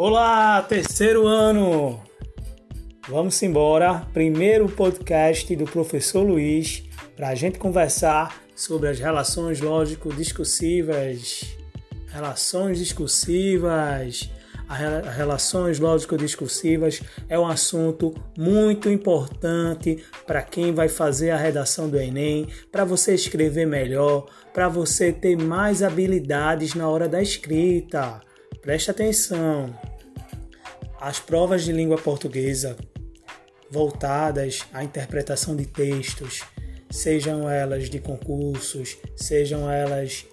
Olá, terceiro ano! Vamos embora. Primeiro podcast do professor Luiz para a gente conversar sobre as relações lógico-discursivas. Relações discursivas. As relações lógico-discursivas é um assunto muito importante para quem vai fazer a redação do Enem, para você escrever melhor, para você ter mais habilidades na hora da escrita. Preste atenção. As provas de língua portuguesa voltadas à interpretação de textos, sejam elas de concursos, sejam elas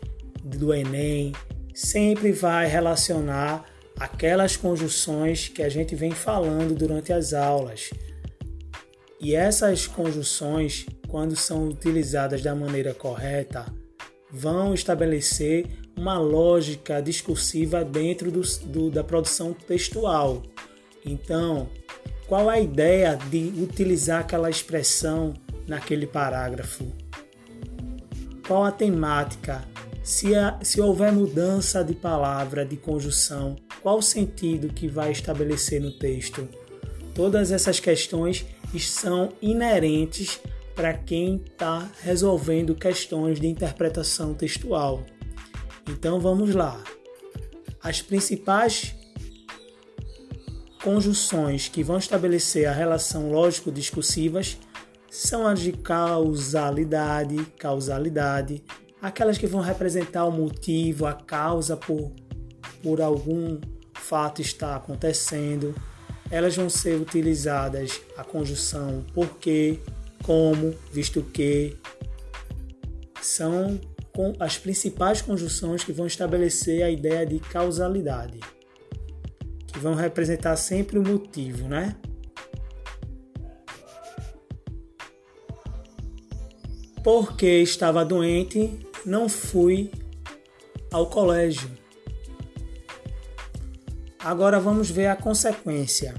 do Enem, sempre vai relacionar aquelas conjunções que a gente vem falando durante as aulas. E essas conjunções, quando são utilizadas da maneira correta, vão estabelecer uma lógica discursiva dentro do, do, da produção textual. Então, qual a ideia de utilizar aquela expressão naquele parágrafo? Qual a temática? Se, a, se houver mudança de palavra, de conjunção, qual o sentido que vai estabelecer no texto? Todas essas questões são inerentes para quem está resolvendo questões de interpretação textual. Então vamos lá. As principais conjunções que vão estabelecer a relação lógico-discursivas são as de causalidade, causalidade, aquelas que vão representar o motivo, a causa por, por algum fato estar acontecendo. Elas vão ser utilizadas a conjunção porque, como, visto que, são as principais conjunções que vão estabelecer a ideia de causalidade que vão representar sempre o motivo, né? Porque estava doente, não fui ao colégio. Agora vamos ver a consequência.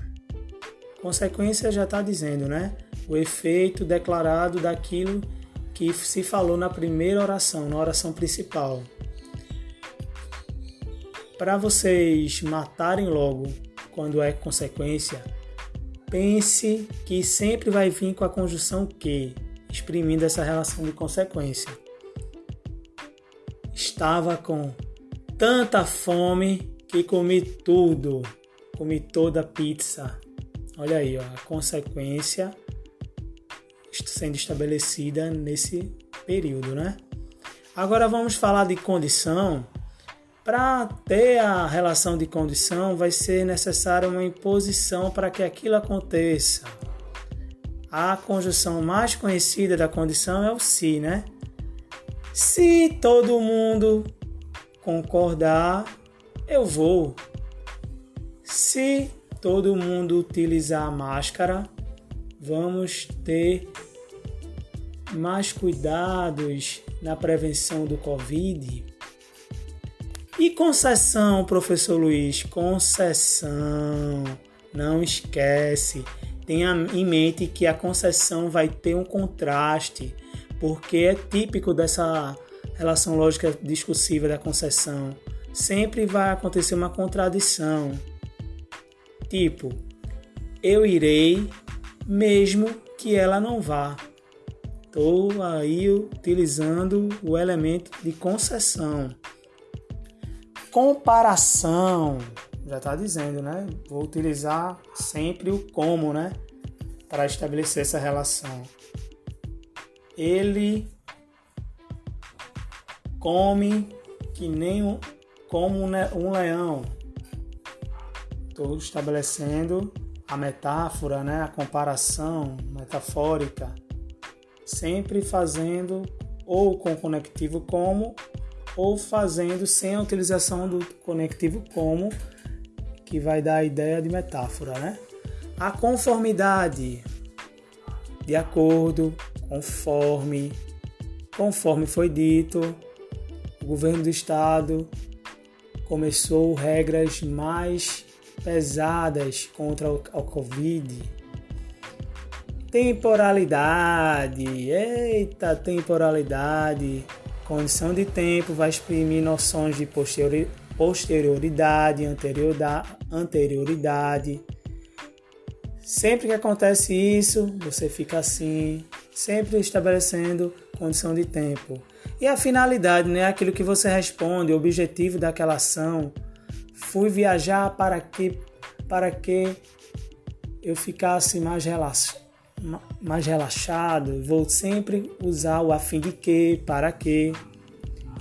Consequência já está dizendo, né? O efeito declarado daquilo que se falou na primeira oração, na oração principal para vocês matarem logo quando é consequência, pense que sempre vai vir com a conjunção que, exprimindo essa relação de consequência. Estava com tanta fome que comi tudo, comi toda a pizza. Olha aí, ó, a consequência sendo estabelecida nesse período, né? Agora vamos falar de condição para ter a relação de condição, vai ser necessária uma imposição para que aquilo aconteça. A conjunção mais conhecida da condição é o se, né? Se todo mundo concordar, eu vou. Se todo mundo utilizar a máscara, vamos ter mais cuidados na prevenção do Covid. E concessão, professor Luiz? Concessão. Não esquece. Tenha em mente que a concessão vai ter um contraste, porque é típico dessa relação lógica discursiva da concessão. Sempre vai acontecer uma contradição. Tipo, eu irei mesmo que ela não vá. Estou aí utilizando o elemento de concessão comparação, já está dizendo, né? Vou utilizar sempre o como, né? Para estabelecer essa relação. Ele come que nem um, como um leão. Estou estabelecendo a metáfora, né? A comparação metafórica, sempre fazendo ou com conectivo como ou fazendo sem a utilização do conectivo como, que vai dar a ideia de metáfora, né? A conformidade, de acordo, conforme, conforme foi dito, o governo do estado começou regras mais pesadas contra o, Covid. Temporalidade, eita temporalidade Condição de tempo vai exprimir noções de posterioridade, anterioridade. Sempre que acontece isso, você fica assim, sempre estabelecendo condição de tempo. E a finalidade, né? Aquilo que você responde, o objetivo daquela ação. Fui viajar para que para que eu ficasse mais relaxado, mais relaxado. Vou sempre usar o a fim de que, para que.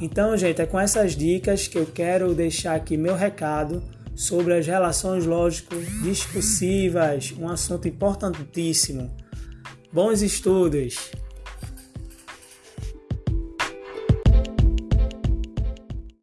Então, gente, é com essas dicas que eu quero deixar aqui meu recado sobre as relações lógico-discursivas, um assunto importantíssimo. Bons estudos!